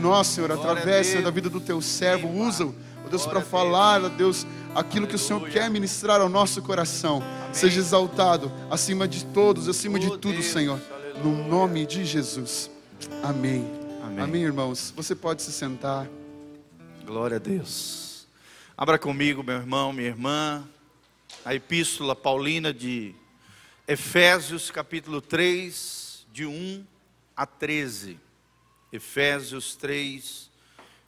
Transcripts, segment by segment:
nós, Senhor, através, Senhor, da vida do teu servo, usa-o, ó Deus, para falar, ó Deus, aquilo que o Senhor quer ministrar ao nosso coração. Seja exaltado acima de todos, acima de tudo, Senhor, no nome de Jesus. Amém. Amém. Amém, irmãos. Você pode se sentar. Glória a Deus. Abra comigo, meu irmão, minha irmã, a epístola paulina de Efésios, capítulo 3, de 1 a 13. Efésios 3,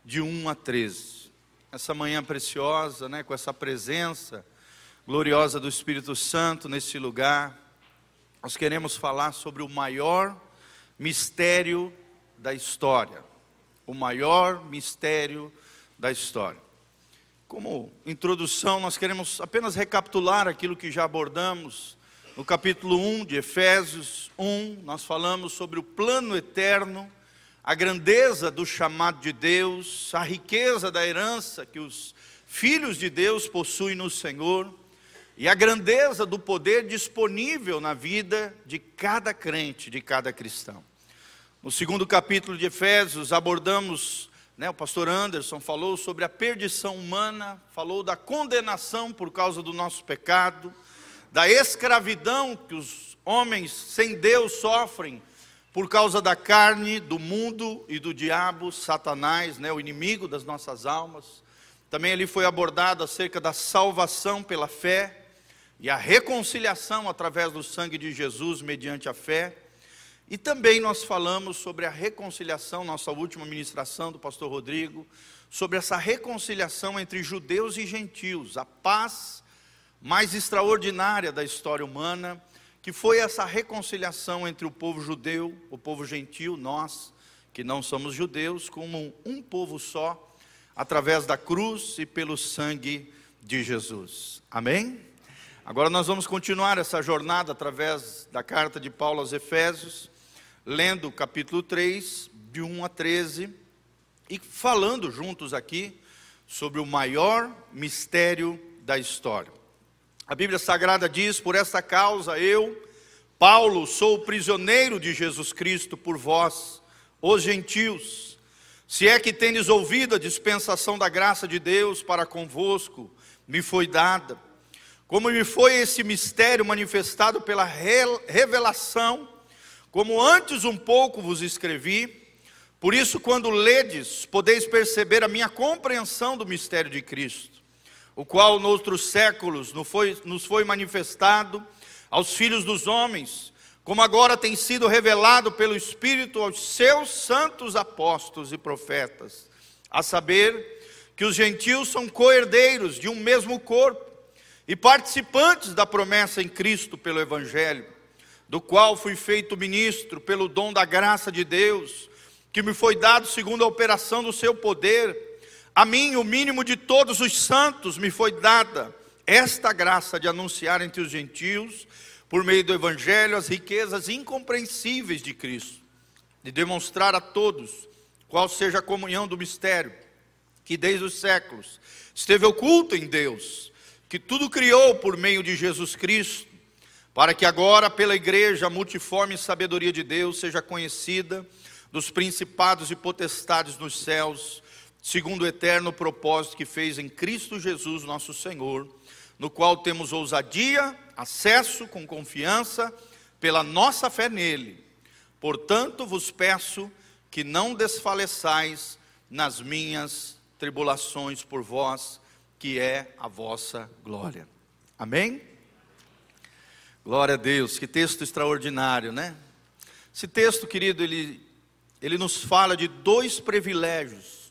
de 1 a 13. Essa manhã preciosa, né, com essa presença gloriosa do Espírito Santo nesse lugar, nós queremos falar sobre o maior mistério da história. O maior mistério da história. Como introdução, nós queremos apenas recapitular aquilo que já abordamos no capítulo 1 de Efésios 1. Nós falamos sobre o plano eterno, a grandeza do chamado de Deus, a riqueza da herança que os filhos de Deus possuem no Senhor e a grandeza do poder disponível na vida de cada crente, de cada cristão. No segundo capítulo de Efésios, abordamos, né, o pastor Anderson falou sobre a perdição humana, falou da condenação por causa do nosso pecado, da escravidão que os homens sem Deus sofrem por causa da carne, do mundo e do diabo, Satanás, né, o inimigo das nossas almas. Também ali foi abordado acerca da salvação pela fé e a reconciliação através do sangue de Jesus mediante a fé. E também nós falamos sobre a reconciliação, nossa última ministração do pastor Rodrigo, sobre essa reconciliação entre judeus e gentios, a paz mais extraordinária da história humana, que foi essa reconciliação entre o povo judeu, o povo gentil, nós, que não somos judeus, como um povo só, através da cruz e pelo sangue de Jesus. Amém? Agora nós vamos continuar essa jornada através da carta de Paulo aos Efésios, lendo o capítulo 3, de 1 a 13, e falando juntos aqui sobre o maior mistério da história. A Bíblia Sagrada diz: Por esta causa eu, Paulo, sou prisioneiro de Jesus Cristo por vós, os gentios. Se é que tendes ouvido a dispensação da graça de Deus para convosco, me foi dada como me foi esse mistério manifestado pela revelação, como antes um pouco vos escrevi, por isso, quando ledes, podeis perceber a minha compreensão do mistério de Cristo, o qual noutros séculos nos foi, manifestado aos filhos dos homens, como agora tem sido revelado pelo Espírito aos seus santos apóstolos e profetas, a saber que os gentios são coerdeiros de um mesmo corpo e participantes da promessa em Cristo pelo Evangelho, do qual fui feito ministro pelo dom da graça de Deus, que me foi dado segundo a operação do seu poder. A mim, o mínimo de todos os santos, me foi dada esta graça de anunciar entre os gentios, por meio do Evangelho, as riquezas incompreensíveis de Cristo, de demonstrar a todos qual seja a comunhão do mistério, que desde os séculos esteve oculto em Deus que tudo criou por meio de Jesus Cristo, para que agora, pela igreja, a multiforme sabedoria de Deus seja conhecida dos principados e potestades nos céus, segundo o eterno propósito que fez em Cristo Jesus, nosso Senhor, no qual temos ousadia, acesso com confiança, pela nossa fé nele. Portanto, vos peço que não desfaleçais nas minhas tribulações por vós, que é a vossa glória. Amém? Glória a Deus, que texto extraordinário, né? Esse texto, querido, ele, ele nos fala de dois privilégios,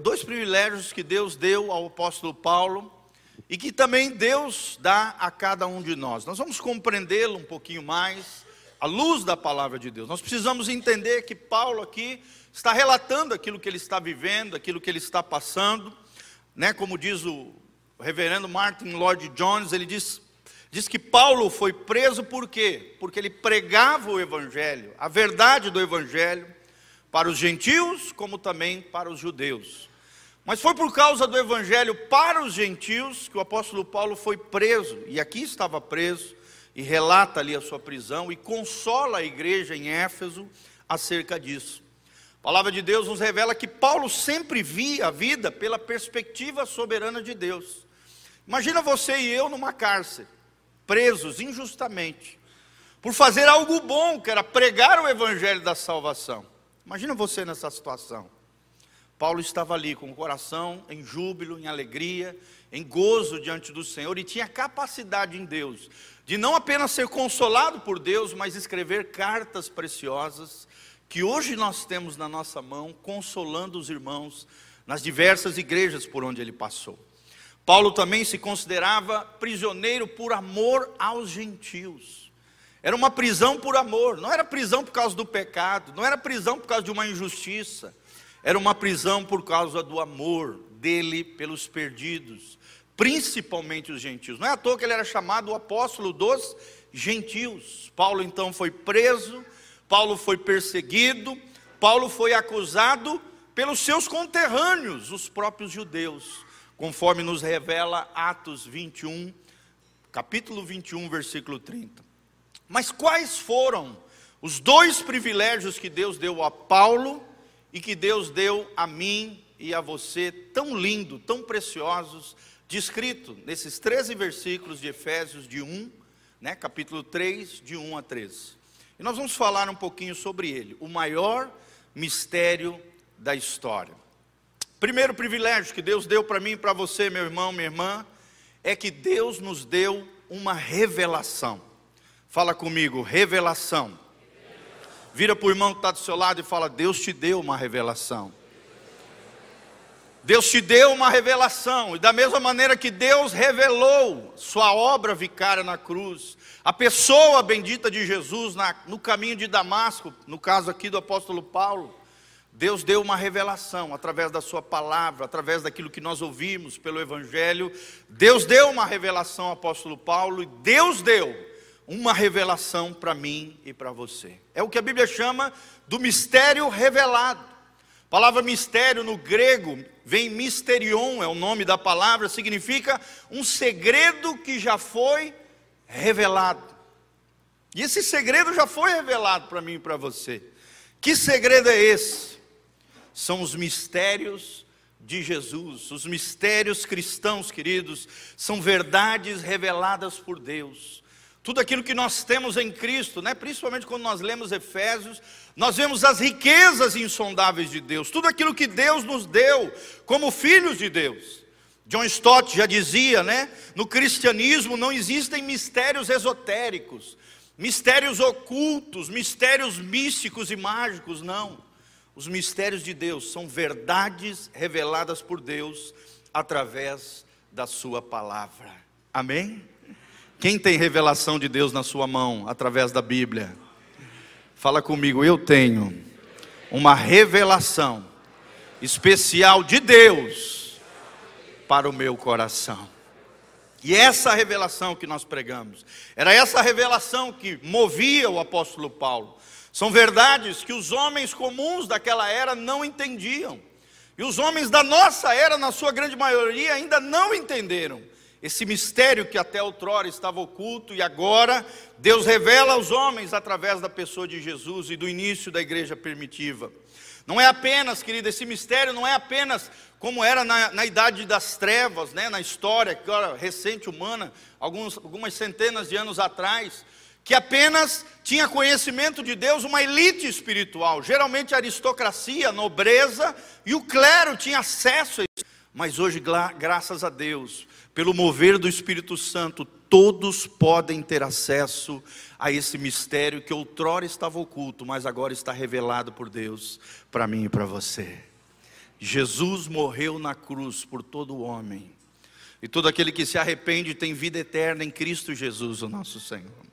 dois privilégios que Deus deu ao apóstolo Paulo e que também Deus dá a cada um de nós. Nós vamos compreendê-lo um pouquinho mais à luz da palavra de Deus. Nós precisamos entender que Paulo aqui está relatando aquilo que ele está vivendo, aquilo que ele está passando né, como diz o reverendo Martin Lloyd Jones, ele diz, diz que Paulo foi preso por quê? Porque ele pregava o evangelho, a verdade do evangelho, para os gentios como também para os judeus. Mas foi por causa do evangelho para os gentios que o apóstolo Paulo foi preso, e aqui estava preso, e relata ali a sua prisão e consola a igreja em Éfeso acerca disso palavra de Deus nos revela que Paulo sempre via a vida pela perspectiva soberana de Deus. Imagina você e eu numa cárcere, presos injustamente, por fazer algo bom, que era pregar o evangelho da salvação. Imagina você nessa situação. Paulo estava ali com o coração em júbilo, em alegria, em gozo diante do Senhor e tinha capacidade em Deus de não apenas ser consolado por Deus, mas escrever cartas preciosas que hoje nós temos na nossa mão, consolando os irmãos nas diversas igrejas por onde ele passou. Paulo também se considerava prisioneiro por amor aos gentios. Era uma prisão por amor, não era prisão por causa do pecado, não era prisão por causa de uma injustiça, era uma prisão por causa do amor dele pelos perdidos, principalmente os gentios. Não é à toa que ele era chamado o apóstolo dos gentios. Paulo então foi preso, Paulo foi perseguido, Paulo foi acusado pelos seus conterrâneos, os próprios judeus, conforme nos revela Atos 21, capítulo 21, versículo 30. Mas quais foram os dois privilégios que Deus deu a Paulo e que Deus deu a mim e a você, tão lindo, tão preciosos, descrito nesses 13 versículos de Efésios de 1, né, capítulo 3, de 1 a 13. E nós vamos falar um pouquinho sobre ele, o maior mistério da história. Primeiro privilégio que Deus deu para mim e para você, meu irmão, minha irmã, é que Deus nos deu uma revelação. Fala comigo, revelação. Vira para o irmão que está do seu lado e fala: Deus te deu uma revelação. Deus te deu uma revelação, e da mesma maneira que Deus revelou Sua obra vicária na cruz, a pessoa bendita de Jesus na, no caminho de Damasco, no caso aqui do apóstolo Paulo, Deus deu uma revelação através da Sua palavra, através daquilo que nós ouvimos pelo Evangelho. Deus deu uma revelação ao apóstolo Paulo, e Deus deu uma revelação para mim e para você. É o que a Bíblia chama do mistério revelado. A palavra mistério no grego vem misterion, é o nome da palavra, significa um segredo que já foi revelado. E esse segredo já foi revelado para mim e para você. Que segredo é esse? São os mistérios de Jesus, os mistérios cristãos, queridos, são verdades reveladas por Deus. Tudo aquilo que nós temos em Cristo, né? principalmente quando nós lemos Efésios, nós vemos as riquezas insondáveis de Deus, tudo aquilo que Deus nos deu como filhos de Deus. John Stott já dizia, né? No cristianismo não existem mistérios esotéricos, mistérios ocultos, mistérios místicos e mágicos, não. Os mistérios de Deus são verdades reveladas por Deus através da Sua palavra. Amém? Quem tem revelação de Deus na sua mão através da Bíblia? Fala comigo, eu tenho uma revelação especial de Deus para o meu coração. E essa revelação que nós pregamos, era essa revelação que movia o apóstolo Paulo. São verdades que os homens comuns daquela era não entendiam. E os homens da nossa era, na sua grande maioria, ainda não entenderam. Esse mistério que até outrora estava oculto e agora Deus revela aos homens através da pessoa de Jesus e do início da igreja primitiva. Não é apenas, querido, esse mistério não é apenas como era na, na idade das trevas, né, na história era recente humana, alguns, algumas centenas de anos atrás, que apenas tinha conhecimento de Deus uma elite espiritual, geralmente a aristocracia, a nobreza e o clero tinha acesso a. Mas hoje, graças a Deus, pelo mover do Espírito Santo, todos podem ter acesso a esse mistério que outrora estava oculto, mas agora está revelado por Deus para mim e para você. Jesus morreu na cruz por todo homem, e todo aquele que se arrepende tem vida eterna em Cristo Jesus, o nosso Senhor.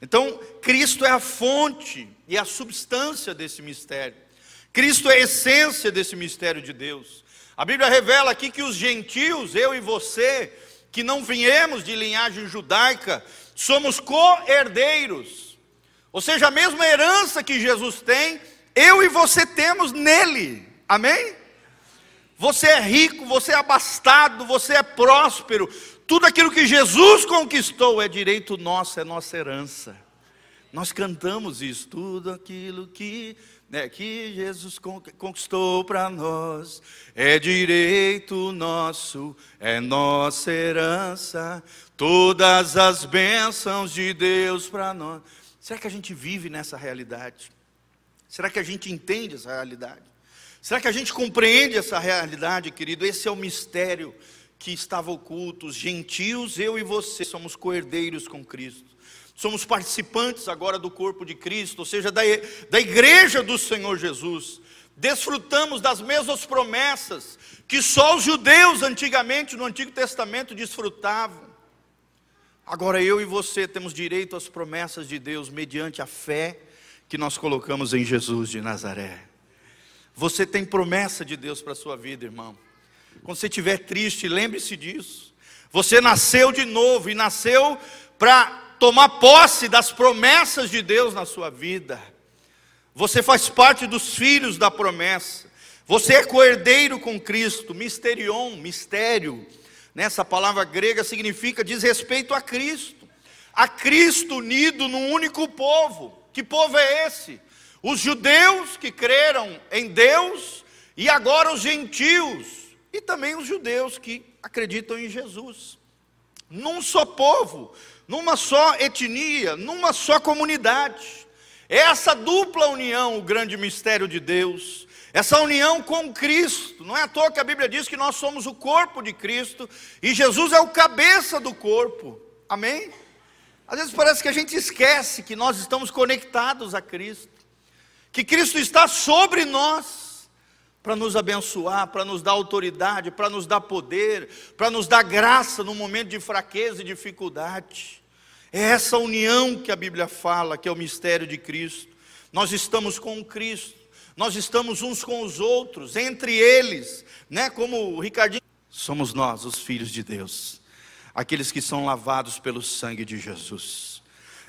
Então, Cristo é a fonte e a substância desse mistério. Cristo é a essência desse mistério de Deus. A Bíblia revela aqui que os gentios, eu e você, que não viemos de linhagem judaica, somos co-herdeiros. Ou seja, a mesma herança que Jesus tem, eu e você temos nele. Amém? Você é rico, você é abastado, você é próspero. Tudo aquilo que Jesus conquistou é direito nosso, é nossa herança. Nós cantamos isso, tudo aquilo que né, que Jesus conquistou para nós, é direito nosso, é nossa herança, todas as bênçãos de Deus para nós. Será que a gente vive nessa realidade? Será que a gente entende essa realidade? Será que a gente compreende essa realidade, querido? Esse é o mistério que estava oculto. Os gentios, eu e você, somos coerdeiros com Cristo. Somos participantes agora do corpo de Cristo, ou seja, da, da igreja do Senhor Jesus. Desfrutamos das mesmas promessas que só os judeus antigamente no Antigo Testamento desfrutavam. Agora eu e você temos direito às promessas de Deus mediante a fé que nós colocamos em Jesus de Nazaré. Você tem promessa de Deus para a sua vida, irmão. Quando você estiver triste, lembre-se disso. Você nasceu de novo e nasceu para tomar posse das promessas de Deus na sua vida. Você faz parte dos filhos da promessa. Você é coerdeiro com Cristo, misterion, mistério. Nessa palavra grega significa diz respeito a Cristo. A Cristo unido num único povo. Que povo é esse? Os judeus que creram em Deus e agora os gentios e também os judeus que acreditam em Jesus. Num só povo, numa só etnia, numa só comunidade. É essa dupla união, o grande mistério de Deus, essa união com Cristo. Não é à toa que a Bíblia diz que nós somos o corpo de Cristo e Jesus é o cabeça do corpo. Amém? Às vezes parece que a gente esquece que nós estamos conectados a Cristo, que Cristo está sobre nós para nos abençoar, para nos dar autoridade, para nos dar poder, para nos dar graça no momento de fraqueza e dificuldade. É essa união que a Bíblia fala, que é o mistério de Cristo. Nós estamos com Cristo, nós estamos uns com os outros, entre eles, né? Como o Ricardinho, somos nós, os filhos de Deus, aqueles que são lavados pelo sangue de Jesus.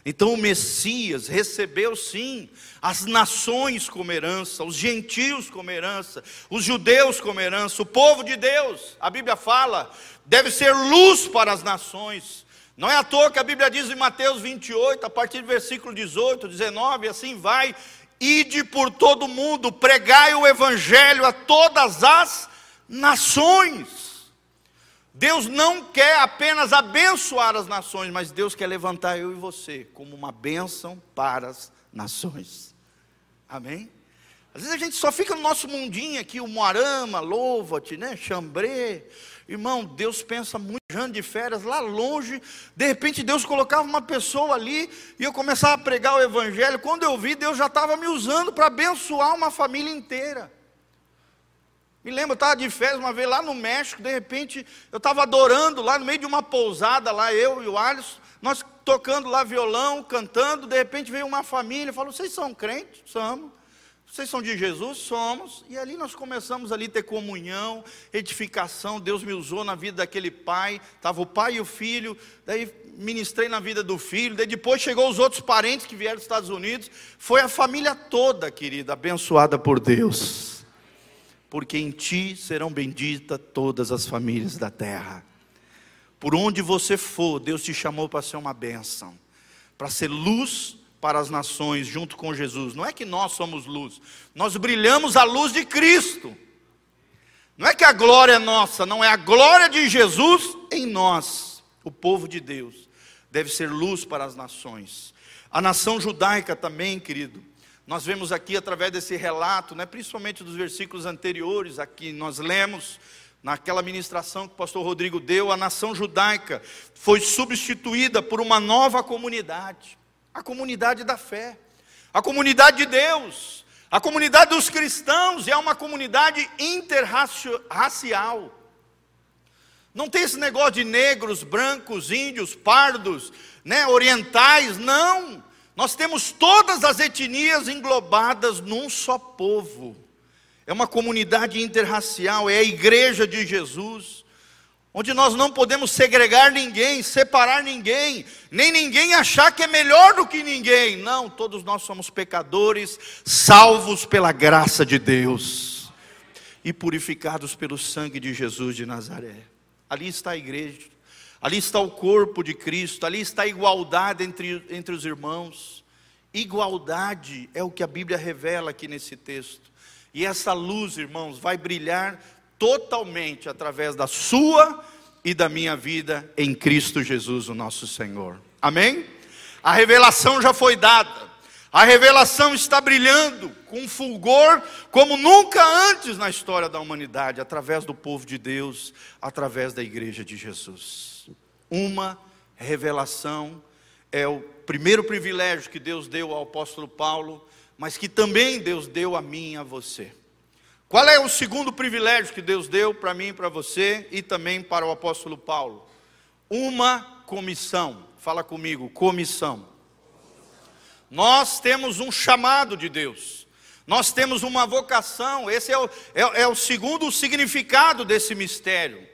Então o Messias recebeu sim as nações como herança, os gentios como herança, os judeus como herança, o povo de Deus, a Bíblia fala, deve ser luz para as nações. Não é à toa que a Bíblia diz em Mateus 28, a partir do versículo 18, 19, assim vai: ide por todo mundo, pregai o evangelho a todas as nações. Deus não quer apenas abençoar as nações, mas Deus quer levantar eu e você como uma bênção para as nações. Amém? Às vezes a gente só fica no nosso mundinho aqui, o Moarama, Louva-te, né? Chambré. Irmão, Deus pensa muito anos de férias, lá longe. De repente Deus colocava uma pessoa ali e eu começava a pregar o Evangelho. Quando eu vi, Deus já estava me usando para abençoar uma família inteira. Me lembro, eu estava de férias uma vez lá no México, de repente eu estava adorando lá no meio de uma pousada, lá eu e o Alisson, nós tocando lá violão, cantando, de repente veio uma família falou: Vocês são crentes? Somos. Vocês são de Jesus? Somos. E ali nós começamos ali ter comunhão, edificação. Deus me usou na vida daquele pai. Estava o pai e o filho. Daí ministrei na vida do filho. Daí depois chegou os outros parentes que vieram dos Estados Unidos. Foi a família toda, querida, abençoada por Deus porque em ti serão benditas todas as famílias da terra. Por onde você for, Deus te chamou para ser uma bênção, para ser luz para as nações junto com Jesus. Não é que nós somos luz, nós brilhamos a luz de Cristo. Não é que a glória é nossa, não é a glória de Jesus em nós, o povo de Deus. Deve ser luz para as nações. A nação judaica também, querido, nós vemos aqui através desse relato, né, principalmente dos versículos anteriores, aqui nós lemos, naquela ministração que o pastor Rodrigo deu, a nação judaica foi substituída por uma nova comunidade, a comunidade da fé, a comunidade de Deus, a comunidade dos cristãos, e é uma comunidade interracial. Não tem esse negócio de negros, brancos, índios, pardos, né, orientais, não. Nós temos todas as etnias englobadas num só povo. É uma comunidade interracial, é a igreja de Jesus, onde nós não podemos segregar ninguém, separar ninguém, nem ninguém achar que é melhor do que ninguém. Não, todos nós somos pecadores, salvos pela graça de Deus e purificados pelo sangue de Jesus de Nazaré. Ali está a igreja. Ali está o corpo de Cristo, ali está a igualdade entre, entre os irmãos. Igualdade é o que a Bíblia revela aqui nesse texto. E essa luz, irmãos, vai brilhar totalmente através da sua e da minha vida em Cristo Jesus, o nosso Senhor. Amém? A revelação já foi dada. A revelação está brilhando com fulgor como nunca antes na história da humanidade, através do povo de Deus, através da igreja de Jesus. Uma revelação é o primeiro privilégio que Deus deu ao apóstolo Paulo, mas que também Deus deu a mim e a você. Qual é o segundo privilégio que Deus deu para mim para você e também para o apóstolo Paulo? Uma comissão. Fala comigo, comissão. Nós temos um chamado de Deus. Nós temos uma vocação, esse é o, é, é o segundo significado desse mistério.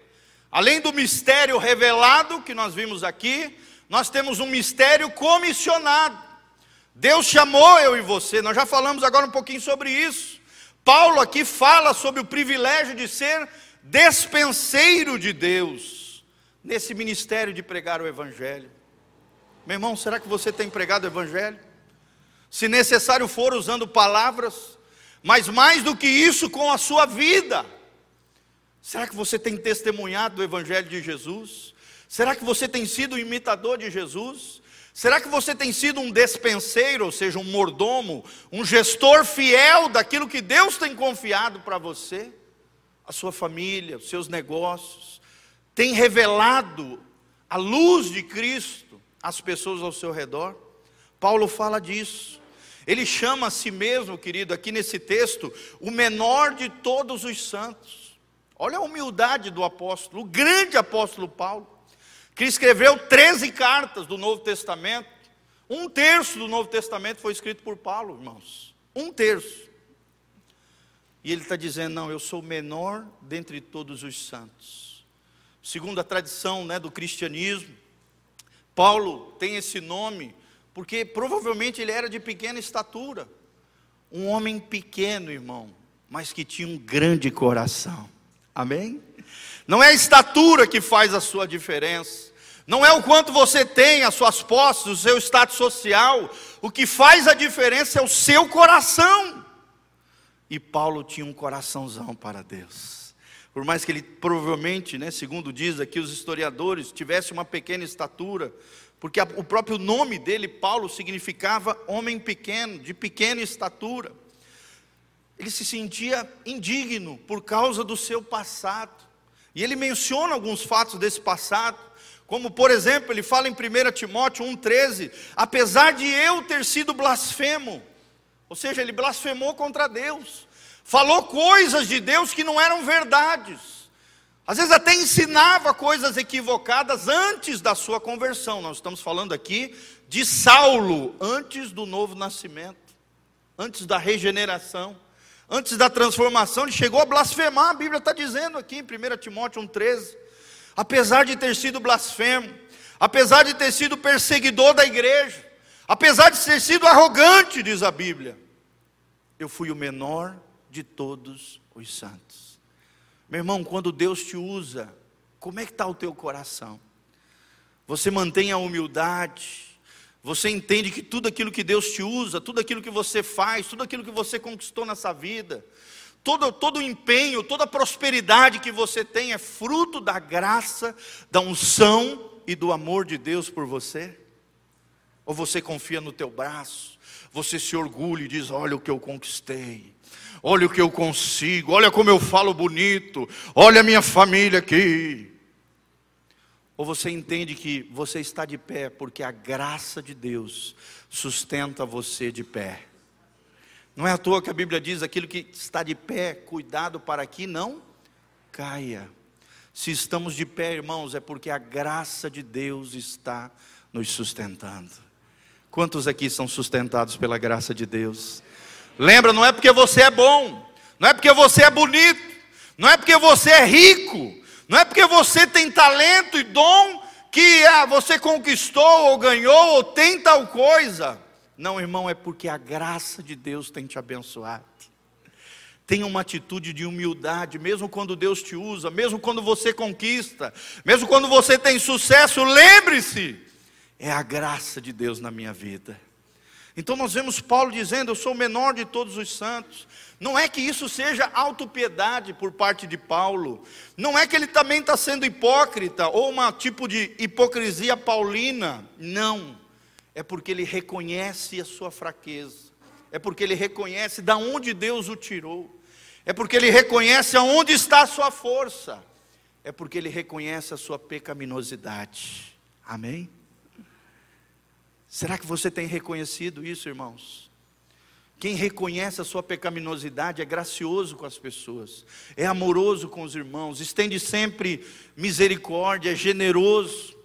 Além do mistério revelado que nós vimos aqui, nós temos um mistério comissionado. Deus chamou eu e você, nós já falamos agora um pouquinho sobre isso. Paulo aqui fala sobre o privilégio de ser despenseiro de Deus nesse ministério de pregar o Evangelho. Meu irmão, será que você tem pregado o Evangelho? Se necessário for, usando palavras, mas mais do que isso, com a sua vida. Será que você tem testemunhado do Evangelho de Jesus? Será que você tem sido imitador de Jesus? Será que você tem sido um despenseiro, ou seja, um mordomo, um gestor fiel daquilo que Deus tem confiado para você? A sua família, os seus negócios, tem revelado a luz de Cristo às pessoas ao seu redor? Paulo fala disso. Ele chama a si mesmo, querido, aqui nesse texto, o menor de todos os santos. Olha a humildade do apóstolo, o grande apóstolo Paulo que escreveu 13 cartas do Novo Testamento. Um terço do Novo Testamento foi escrito por Paulo, irmãos. Um terço. E ele está dizendo: não, eu sou o menor dentre todos os santos. Segundo a tradição né, do cristianismo, Paulo tem esse nome porque provavelmente ele era de pequena estatura. Um homem pequeno, irmão, mas que tinha um grande coração. Amém? Não é a estatura que faz a sua diferença. Não é o quanto você tem, as suas posses, o seu status social. O que faz a diferença é o seu coração. E Paulo tinha um coraçãozão para Deus. Por mais que ele provavelmente, né, segundo diz aqui os historiadores, tivesse uma pequena estatura, porque o próprio nome dele, Paulo, significava homem pequeno, de pequena estatura. Ele se sentia indigno por causa do seu passado. E ele menciona alguns fatos desse passado, como por exemplo, ele fala em 1 Timóteo 1,13: apesar de eu ter sido blasfemo, ou seja, ele blasfemou contra Deus, falou coisas de Deus que não eram verdades, às vezes até ensinava coisas equivocadas antes da sua conversão. Nós estamos falando aqui de Saulo, antes do novo nascimento, antes da regeneração. Antes da transformação, ele chegou a blasfemar, a Bíblia está dizendo aqui em 1 Timóteo 1,13. Apesar de ter sido blasfemo, apesar de ter sido perseguidor da igreja, apesar de ter sido arrogante, diz a Bíblia, eu fui o menor de todos os santos. Meu irmão, quando Deus te usa, como é que está o teu coração? Você mantém a humildade, você entende que tudo aquilo que Deus te usa, tudo aquilo que você faz, tudo aquilo que você conquistou nessa vida, todo, todo o empenho, toda a prosperidade que você tem é fruto da graça, da unção e do amor de Deus por você? Ou você confia no teu braço, você se orgulha e diz: Olha o que eu conquistei, olha o que eu consigo, olha como eu falo bonito, olha a minha família aqui. Ou você entende que você está de pé porque a graça de Deus sustenta você de pé? Não é à toa que a Bíblia diz: aquilo que está de pé, cuidado para que não caia. Se estamos de pé, irmãos, é porque a graça de Deus está nos sustentando. Quantos aqui são sustentados pela graça de Deus? Lembra, não é porque você é bom, não é porque você é bonito, não é porque você é rico, não é porque você tem talento e dom que ah, você conquistou ou ganhou ou tem tal coisa. Não, irmão, é porque a graça de Deus tem te abençoado. Tenha uma atitude de humildade, mesmo quando Deus te usa, mesmo quando você conquista, mesmo quando você tem sucesso, lembre-se, é a graça de Deus na minha vida. Então nós vemos Paulo dizendo: Eu sou o menor de todos os santos. Não é que isso seja autopiedade por parte de Paulo. Não é que ele também está sendo hipócrita ou uma tipo de hipocrisia paulina. Não. É porque ele reconhece a sua fraqueza. É porque ele reconhece da onde Deus o tirou. É porque ele reconhece aonde está a sua força. É porque ele reconhece a sua pecaminosidade. Amém? Será que você tem reconhecido isso, irmãos? Quem reconhece a sua pecaminosidade é gracioso com as pessoas, é amoroso com os irmãos, estende sempre misericórdia, é generoso,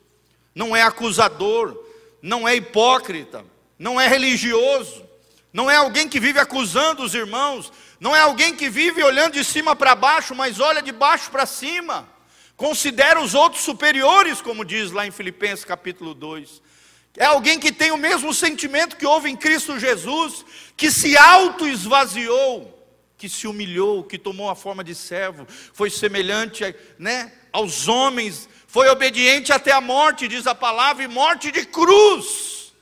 não é acusador, não é hipócrita, não é religioso, não é alguém que vive acusando os irmãos, não é alguém que vive olhando de cima para baixo, mas olha de baixo para cima, considera os outros superiores, como diz lá em Filipenses capítulo 2. É alguém que tem o mesmo sentimento que houve em Cristo Jesus, que se auto-esvaziou, que se humilhou, que tomou a forma de servo, foi semelhante né, aos homens, foi obediente até a morte, diz a palavra, e morte de cruz.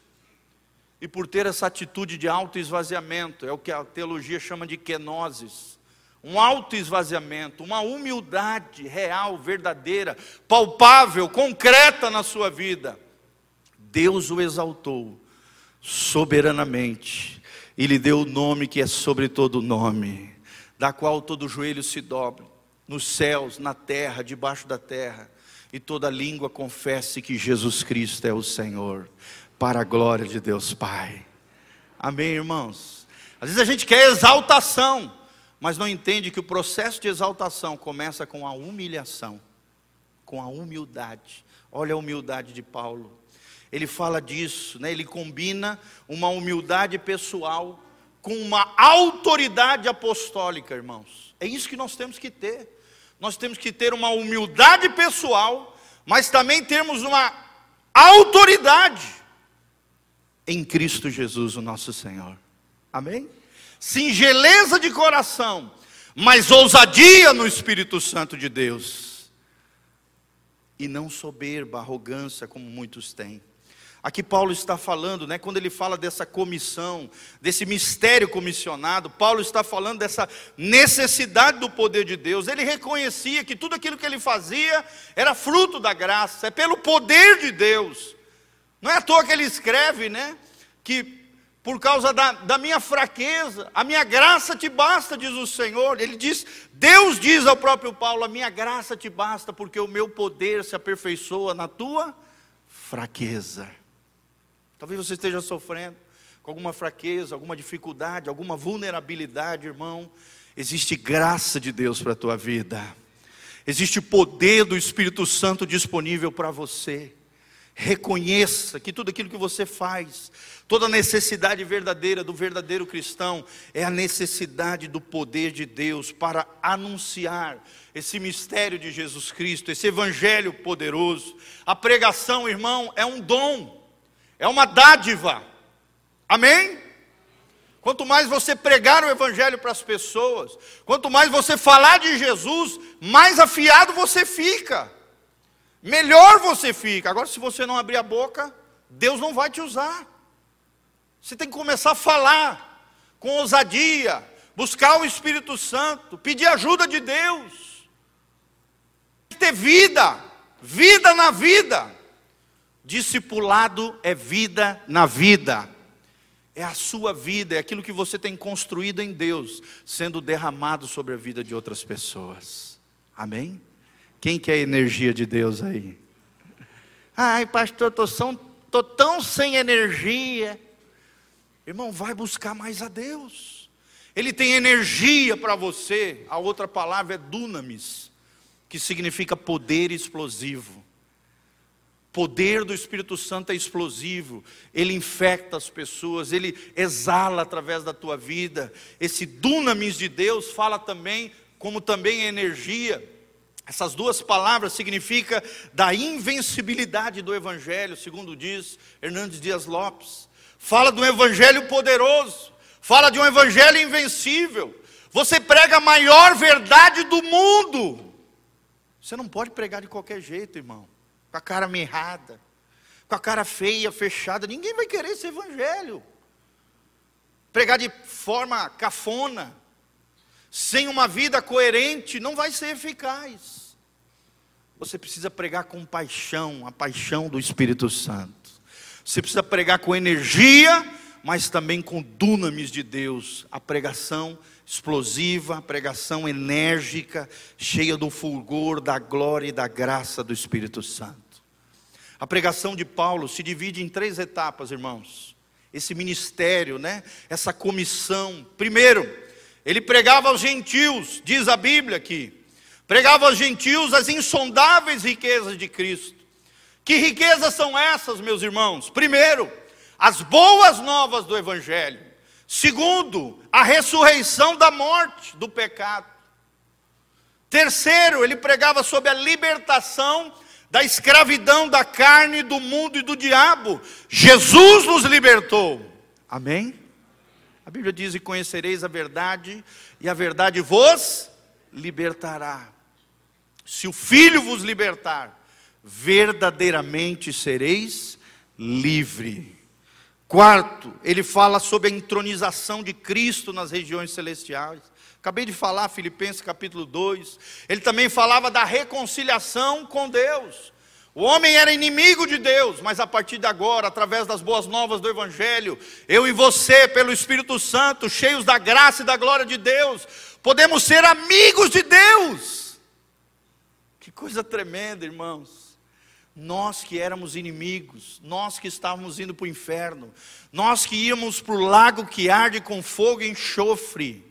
E por ter essa atitude de auto-esvaziamento, é o que a teologia chama de kenosis, um auto-esvaziamento, uma humildade real, verdadeira, palpável, concreta na sua vida Deus o exaltou soberanamente e lhe deu o nome que é sobre todo nome, da qual todo joelho se dobre, nos céus, na terra, debaixo da terra, e toda língua confesse que Jesus Cristo é o Senhor, para a glória de Deus Pai. Amém, irmãos? Às vezes a gente quer exaltação, mas não entende que o processo de exaltação começa com a humilhação, com a humildade. Olha a humildade de Paulo ele fala disso, né? ele combina uma humildade pessoal com uma autoridade apostólica, irmãos. É isso que nós temos que ter. Nós temos que ter uma humildade pessoal, mas também temos uma autoridade em Cristo Jesus, o nosso Senhor. Amém? Singeleza de coração, mas ousadia no Espírito Santo de Deus. E não soberba, arrogância, como muitos têm. Aqui Paulo está falando, né, quando ele fala dessa comissão, desse mistério comissionado, Paulo está falando dessa necessidade do poder de Deus. Ele reconhecia que tudo aquilo que ele fazia era fruto da graça, é pelo poder de Deus. Não é à toa que ele escreve, né, que por causa da, da minha fraqueza, a minha graça te basta, diz o Senhor. Ele diz, Deus diz ao próprio Paulo: a minha graça te basta, porque o meu poder se aperfeiçoa na tua fraqueza. Talvez você esteja sofrendo com alguma fraqueza, alguma dificuldade, alguma vulnerabilidade, irmão. Existe graça de Deus para a tua vida. Existe poder do Espírito Santo disponível para você. Reconheça que tudo aquilo que você faz, toda necessidade verdadeira do verdadeiro cristão, é a necessidade do poder de Deus para anunciar esse mistério de Jesus Cristo, esse evangelho poderoso. A pregação, irmão, é um dom é uma dádiva. Amém? Quanto mais você pregar o Evangelho para as pessoas, quanto mais você falar de Jesus, mais afiado você fica, melhor você fica. Agora, se você não abrir a boca, Deus não vai te usar. Você tem que começar a falar com ousadia, buscar o Espírito Santo, pedir ajuda de Deus, ter vida, vida na vida. Discipulado é vida na vida. É a sua vida, é aquilo que você tem construído em Deus, sendo derramado sobre a vida de outras pessoas. Amém? Quem quer energia de Deus aí? Ai, pastor, estou tão sem energia. Irmão, vai buscar mais a Deus. Ele tem energia para você. A outra palavra é dunamis, que significa poder explosivo poder do Espírito Santo é explosivo, ele infecta as pessoas, ele exala através da tua vida. Esse dunamis de Deus fala também, como também é energia. Essas duas palavras significam da invencibilidade do Evangelho, segundo diz Hernandes Dias Lopes. Fala de um Evangelho poderoso, fala de um Evangelho invencível. Você prega a maior verdade do mundo. Você não pode pregar de qualquer jeito, irmão com a cara mirrada, com a cara feia, fechada. Ninguém vai querer esse evangelho. pregar de forma cafona, sem uma vida coerente, não vai ser eficaz. Você precisa pregar com paixão, a paixão do Espírito Santo. Você precisa pregar com energia, mas também com dunamis de Deus, a pregação explosiva, pregação enérgica, cheia do fulgor, da glória e da graça do Espírito Santo. A pregação de Paulo se divide em três etapas, irmãos. Esse ministério, né? Essa comissão. Primeiro, ele pregava aos gentios, diz a Bíblia aqui. Pregava aos gentios as insondáveis riquezas de Cristo. Que riquezas são essas, meus irmãos? Primeiro, as boas novas do Evangelho. Segundo, a ressurreição da morte, do pecado. Terceiro, ele pregava sobre a libertação da escravidão da carne, do mundo e do diabo. Jesus nos libertou. Amém? A Bíblia diz: E conhecereis a verdade, e a verdade vos libertará. Se o Filho vos libertar, verdadeiramente sereis livre. Quarto, ele fala sobre a entronização de Cristo nas regiões celestiais. Acabei de falar, Filipenses capítulo 2. Ele também falava da reconciliação com Deus. O homem era inimigo de Deus, mas a partir de agora, através das boas novas do Evangelho, eu e você, pelo Espírito Santo, cheios da graça e da glória de Deus, podemos ser amigos de Deus. Que coisa tremenda, irmãos. Nós que éramos inimigos, nós que estávamos indo para o inferno, nós que íamos para o lago que arde com fogo e enxofre,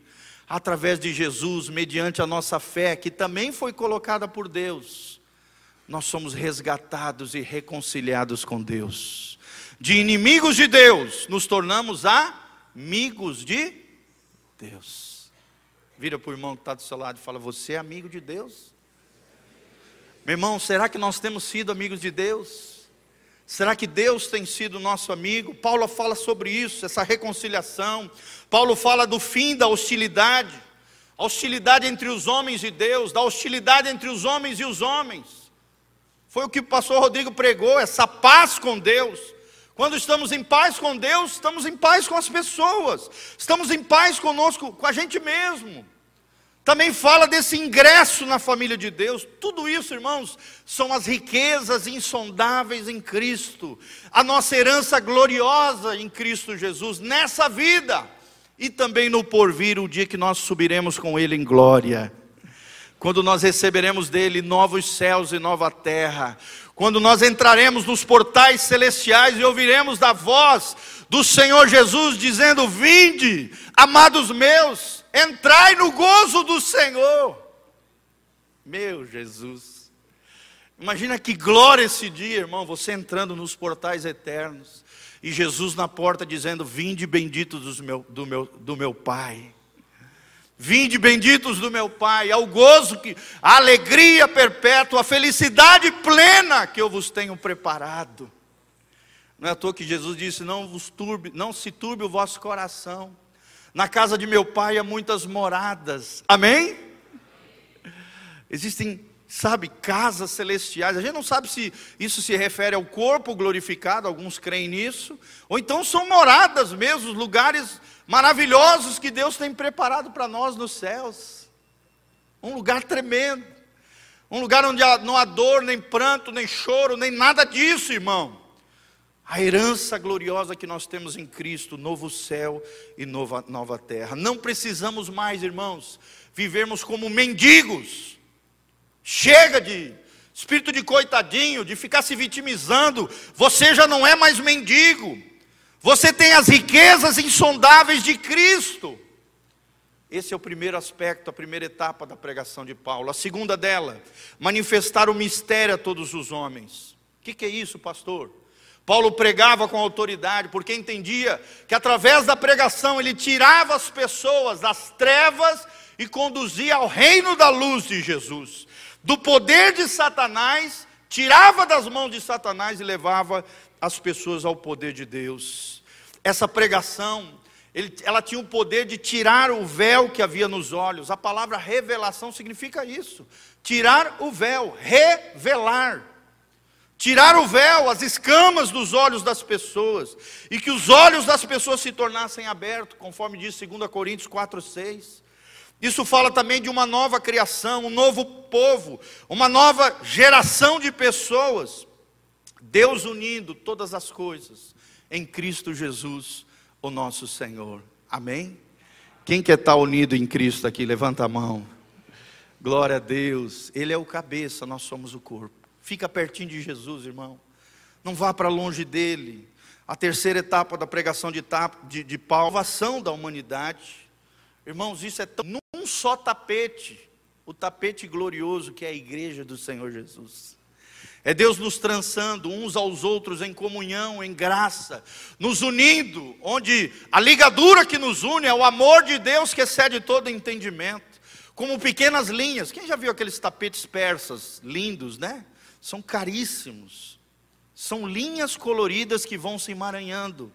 através de Jesus, mediante a nossa fé, que também foi colocada por Deus, nós somos resgatados e reconciliados com Deus. De inimigos de Deus, nos tornamos amigos de Deus. Vira para o irmão que está do seu lado e fala: Você é amigo de Deus? Meu irmão, será que nós temos sido amigos de Deus? Será que Deus tem sido nosso amigo? Paulo fala sobre isso, essa reconciliação. Paulo fala do fim da hostilidade, a hostilidade entre os homens e Deus, da hostilidade entre os homens e os homens. Foi o que o pastor Rodrigo pregou, essa paz com Deus. Quando estamos em paz com Deus, estamos em paz com as pessoas, estamos em paz conosco, com a gente mesmo. Também fala desse ingresso na família de Deus. Tudo isso, irmãos, são as riquezas insondáveis em Cristo, a nossa herança gloriosa em Cristo Jesus, nessa vida e também no porvir, o dia que nós subiremos com Ele em glória. Quando nós receberemos dele novos céus e nova terra, quando nós entraremos nos portais celestiais e ouviremos da voz do Senhor Jesus dizendo: Vinde, amados meus, Entrai no gozo do Senhor. Meu Jesus. Imagina que glória esse dia, irmão, você entrando nos portais eternos e Jesus na porta dizendo: Vinde benditos do meu, do meu, do meu Pai. Vinde benditos do meu Pai, ao gozo que a alegria perpétua, a felicidade plena que eu vos tenho preparado. Não é à toa que Jesus disse: Não vos turbe, não se turbe o vosso coração. Na casa de meu pai há muitas moradas. Amém? Existem, sabe, casas celestiais. A gente não sabe se isso se refere ao corpo glorificado, alguns creem nisso, ou então são moradas mesmo, lugares maravilhosos que Deus tem preparado para nós nos céus. Um lugar tremendo. Um lugar onde não há dor, nem pranto, nem choro, nem nada disso, irmão a herança gloriosa que nós temos em Cristo, novo céu e nova, nova terra. Não precisamos mais, irmãos, vivermos como mendigos. Chega de espírito de coitadinho, de ficar se vitimizando. Você já não é mais mendigo. Você tem as riquezas insondáveis de Cristo. Esse é o primeiro aspecto, a primeira etapa da pregação de Paulo. A segunda dela, manifestar o mistério a todos os homens. O que, que é isso, pastor? Paulo pregava com autoridade, porque entendia que através da pregação ele tirava as pessoas das trevas e conduzia ao reino da luz de Jesus. Do poder de Satanás, tirava das mãos de Satanás e levava as pessoas ao poder de Deus. Essa pregação, ela tinha o poder de tirar o véu que havia nos olhos. A palavra revelação significa isso: tirar o véu, revelar tirar o véu, as escamas dos olhos das pessoas, e que os olhos das pessoas se tornassem abertos, conforme diz 2 Coríntios 4, 6. Isso fala também de uma nova criação, um novo povo, uma nova geração de pessoas. Deus unindo todas as coisas em Cristo Jesus, o nosso Senhor. Amém? Quem quer estar unido em Cristo aqui, levanta a mão. Glória a Deus. Ele é o cabeça, nós somos o corpo. Fica pertinho de Jesus, irmão. Não vá para longe dele. A terceira etapa da pregação de, de, de Paulo, salvação da humanidade. Irmãos, isso é tão, num só tapete, o tapete glorioso que é a igreja do Senhor Jesus. É Deus nos trançando uns aos outros em comunhão, em graça, nos unindo, onde a ligadura que nos une é o amor de Deus que excede todo entendimento como pequenas linhas. Quem já viu aqueles tapetes persas lindos, né? São caríssimos. São linhas coloridas que vão se emaranhando.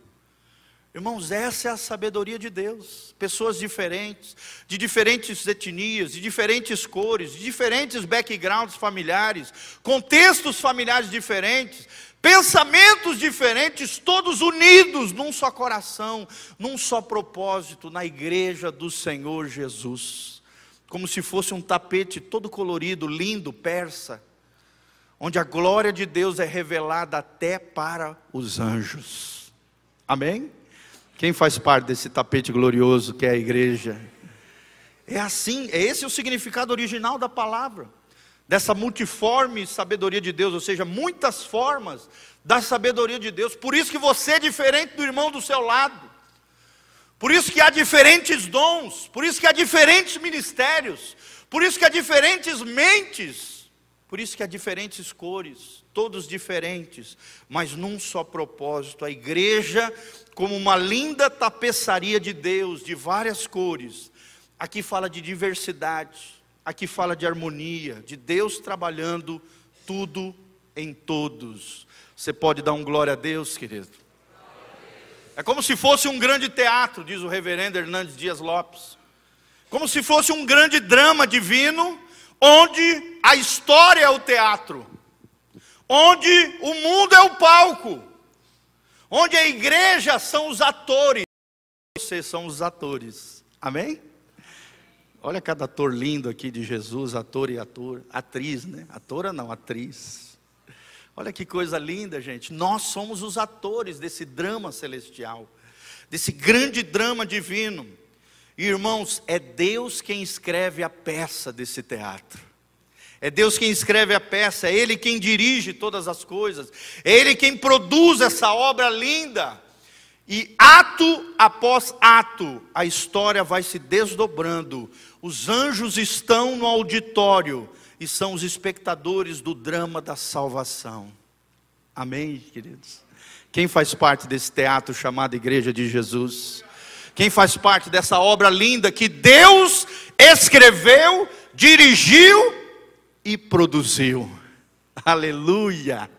Irmãos, essa é a sabedoria de Deus. Pessoas diferentes, de diferentes etnias, de diferentes cores, de diferentes backgrounds familiares, contextos familiares diferentes, pensamentos diferentes, todos unidos num só coração, num só propósito, na igreja do Senhor Jesus como se fosse um tapete todo colorido, lindo, persa, onde a glória de Deus é revelada até para os anjos. Amém? Quem faz parte desse tapete glorioso que é a igreja? É assim, é esse o significado original da palavra, dessa multiforme sabedoria de Deus, ou seja, muitas formas da sabedoria de Deus. Por isso que você é diferente do irmão do seu lado. Por isso que há diferentes dons, por isso que há diferentes ministérios, por isso que há diferentes mentes, por isso que há diferentes cores, todos diferentes, mas num só propósito. A igreja, como uma linda tapeçaria de Deus, de várias cores. Aqui fala de diversidade, aqui fala de harmonia, de Deus trabalhando tudo em todos. Você pode dar um glória a Deus, querido? É como se fosse um grande teatro, diz o reverendo Hernandes Dias Lopes. Como se fosse um grande drama divino, onde a história é o teatro, onde o mundo é o palco, onde a igreja são os atores, vocês são os atores. Amém? Olha cada ator lindo aqui de Jesus, ator e ator, atriz, né? Atora não, atriz. Olha que coisa linda, gente. Nós somos os atores desse drama celestial, desse grande drama divino. Irmãos, é Deus quem escreve a peça desse teatro. É Deus quem escreve a peça, é Ele quem dirige todas as coisas, é Ele quem produz essa obra linda. E ato após ato, a história vai se desdobrando. Os anjos estão no auditório e são os espectadores do drama da salvação. Amém, queridos? Quem faz parte desse teatro chamado Igreja de Jesus? Quem faz parte dessa obra linda que Deus escreveu, dirigiu e produziu? Aleluia!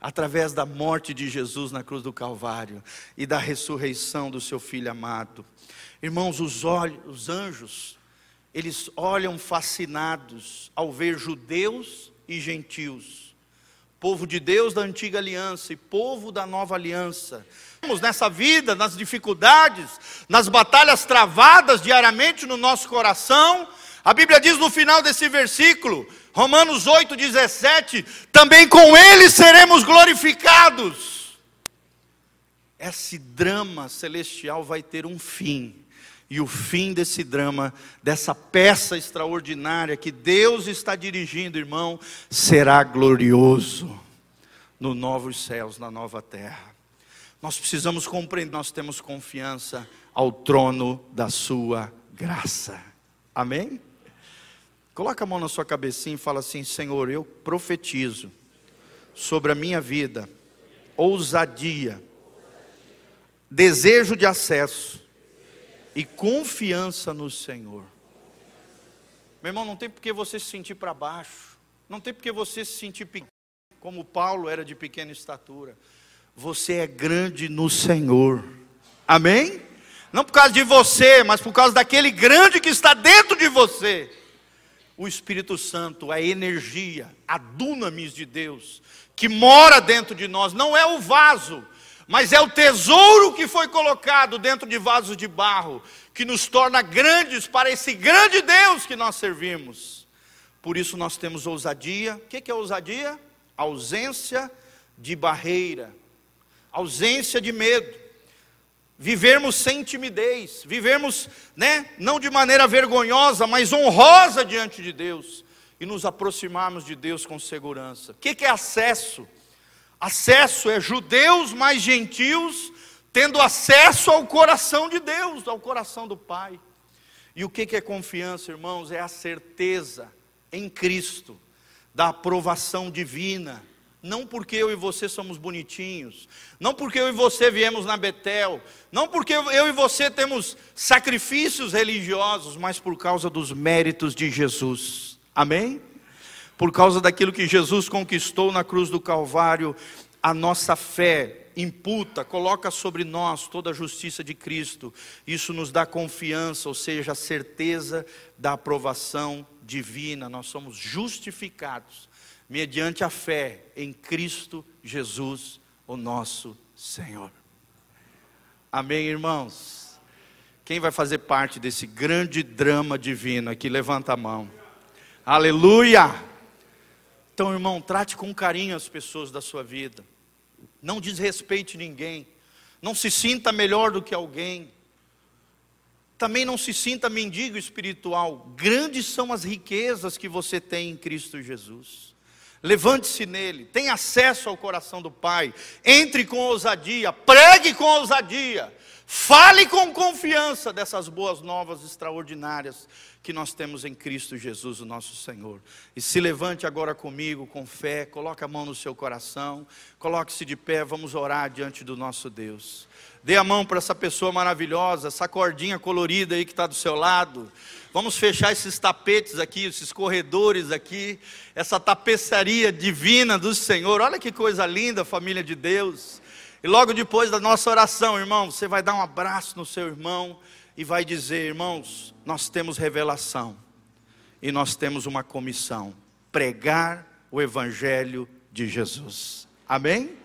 Através da morte de Jesus na cruz do Calvário e da ressurreição do seu filho amado. Irmãos, os olhos, os anjos eles olham fascinados ao ver judeus e gentios, povo de Deus da antiga aliança e povo da nova aliança. Nessa vida, nas dificuldades, nas batalhas travadas diariamente no nosso coração, a Bíblia diz no final desse versículo, Romanos 8,17: também com Ele seremos glorificados. Esse drama celestial vai ter um fim e o fim desse drama, dessa peça extraordinária que Deus está dirigindo, irmão, será glorioso no novos céus, na nova terra. Nós precisamos compreender, nós temos confiança ao trono da sua graça. Amém? Coloca a mão na sua cabecinha e fala assim: Senhor, eu profetizo sobre a minha vida ousadia, desejo de acesso e confiança no Senhor. Meu irmão, não tem por que você se sentir para baixo, não tem por que você se sentir pequeno, como Paulo era de pequena estatura. Você é grande no Senhor, amém? Não por causa de você, mas por causa daquele grande que está dentro de você. o Espírito Santo, a energia, a dunamis de Deus, que mora dentro de nós, não é o vaso, mas é o tesouro que foi colocado dentro de vasos de barro, que nos torna grandes para esse grande Deus que nós servimos. Por isso nós temos ousadia. O que é ousadia? Ausência de barreira, ausência de medo vivermos sem timidez, vivermos, né, não de maneira vergonhosa, mas honrosa diante de Deus e nos aproximarmos de Deus com segurança. O que é acesso? Acesso é judeus mais gentios tendo acesso ao coração de Deus, ao coração do Pai. E o que é confiança, irmãos? É a certeza em Cristo da aprovação divina não porque eu e você somos bonitinhos, não porque eu e você viemos na Betel, não porque eu e você temos sacrifícios religiosos, mas por causa dos méritos de Jesus. Amém? Por causa daquilo que Jesus conquistou na cruz do Calvário, a nossa fé imputa, coloca sobre nós toda a justiça de Cristo. Isso nos dá confiança, ou seja, a certeza da aprovação divina. Nós somos justificados mediante a fé em Cristo Jesus, o nosso Senhor. Amém, irmãos? Quem vai fazer parte desse grande drama divino aqui? Levanta a mão. Aleluia! Então, irmão, trate com carinho as pessoas da sua vida. Não desrespeite ninguém. Não se sinta melhor do que alguém. Também não se sinta mendigo espiritual. Grandes são as riquezas que você tem em Cristo Jesus. Levante-se nele, tenha acesso ao coração do Pai, entre com ousadia, pregue com ousadia, fale com confiança dessas boas novas extraordinárias que nós temos em Cristo Jesus, o nosso Senhor. E se levante agora comigo com fé, coloque a mão no seu coração, coloque-se de pé, vamos orar diante do nosso Deus. Dê a mão para essa pessoa maravilhosa, essa cordinha colorida aí que está do seu lado. Vamos fechar esses tapetes aqui, esses corredores aqui, essa tapeçaria divina do Senhor. Olha que coisa linda, família de Deus. E logo depois da nossa oração, irmão, você vai dar um abraço no seu irmão e vai dizer: irmãos, nós temos revelação e nós temos uma comissão: pregar o Evangelho de Jesus. Amém?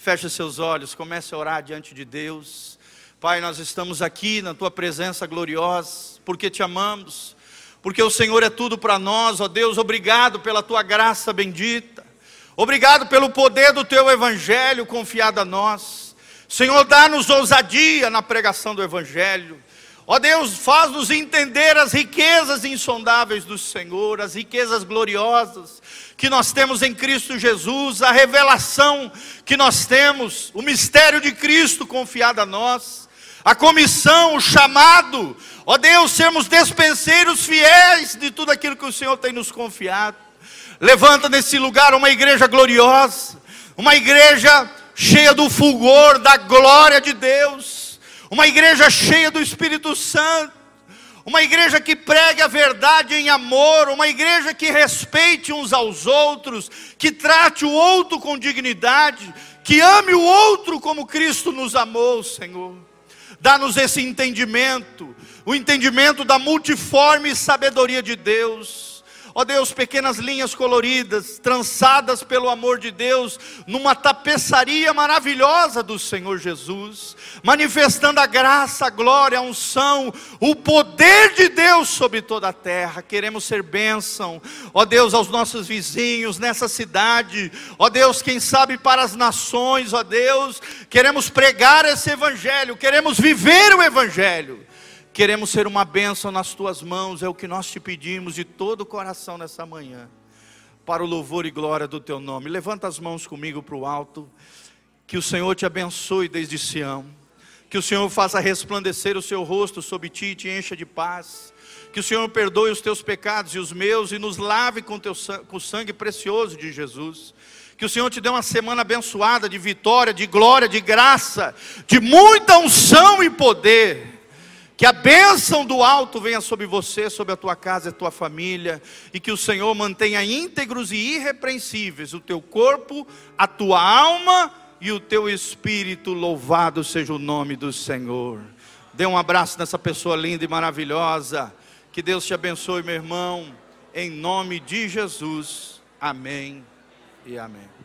Feche seus olhos, comece a orar diante de Deus. Pai, nós estamos aqui na tua presença gloriosa, porque te amamos, porque o Senhor é tudo para nós, ó Deus, obrigado pela tua graça bendita, obrigado pelo poder do teu evangelho confiado a nós. Senhor, dá-nos ousadia na pregação do evangelho. Ó Deus, faz-nos entender as riquezas insondáveis do Senhor, as riquezas gloriosas que nós temos em Cristo Jesus, a revelação que nós temos, o mistério de Cristo confiado a nós, a comissão, o chamado, ó Deus, sermos despenseiros fiéis de tudo aquilo que o Senhor tem nos confiado. Levanta nesse lugar uma igreja gloriosa, uma igreja cheia do fulgor, da glória de Deus uma igreja cheia do Espírito Santo, uma igreja que pregue a verdade em amor, uma igreja que respeite uns aos outros, que trate o outro com dignidade, que ame o outro como Cristo nos amou, Senhor. Dá-nos esse entendimento, o entendimento da multiforme sabedoria de Deus Ó Deus, pequenas linhas coloridas, trançadas pelo amor de Deus, numa tapeçaria maravilhosa do Senhor Jesus, manifestando a graça, a glória, a unção, o poder de Deus sobre toda a terra. Queremos ser bênção, ó Deus, aos nossos vizinhos nessa cidade, ó Deus, quem sabe para as nações, ó Deus, queremos pregar esse Evangelho, queremos viver o Evangelho. Queremos ser uma bênção nas tuas mãos, é o que nós te pedimos de todo o coração nessa manhã, para o louvor e glória do teu nome. Levanta as mãos comigo para o alto, que o Senhor te abençoe desde Sião, que o Senhor faça resplandecer o seu rosto sobre ti e te encha de paz, que o Senhor perdoe os teus pecados e os meus e nos lave com, teu, com o sangue precioso de Jesus. Que o Senhor te dê uma semana abençoada de vitória, de glória, de graça, de muita unção e poder que a bênção do alto venha sobre você, sobre a tua casa e a tua família, e que o Senhor mantenha íntegros e irrepreensíveis o teu corpo, a tua alma e o teu espírito. Louvado seja o nome do Senhor. Dê um abraço nessa pessoa linda e maravilhosa. Que Deus te abençoe, meu irmão em nome de Jesus. Amém e amém.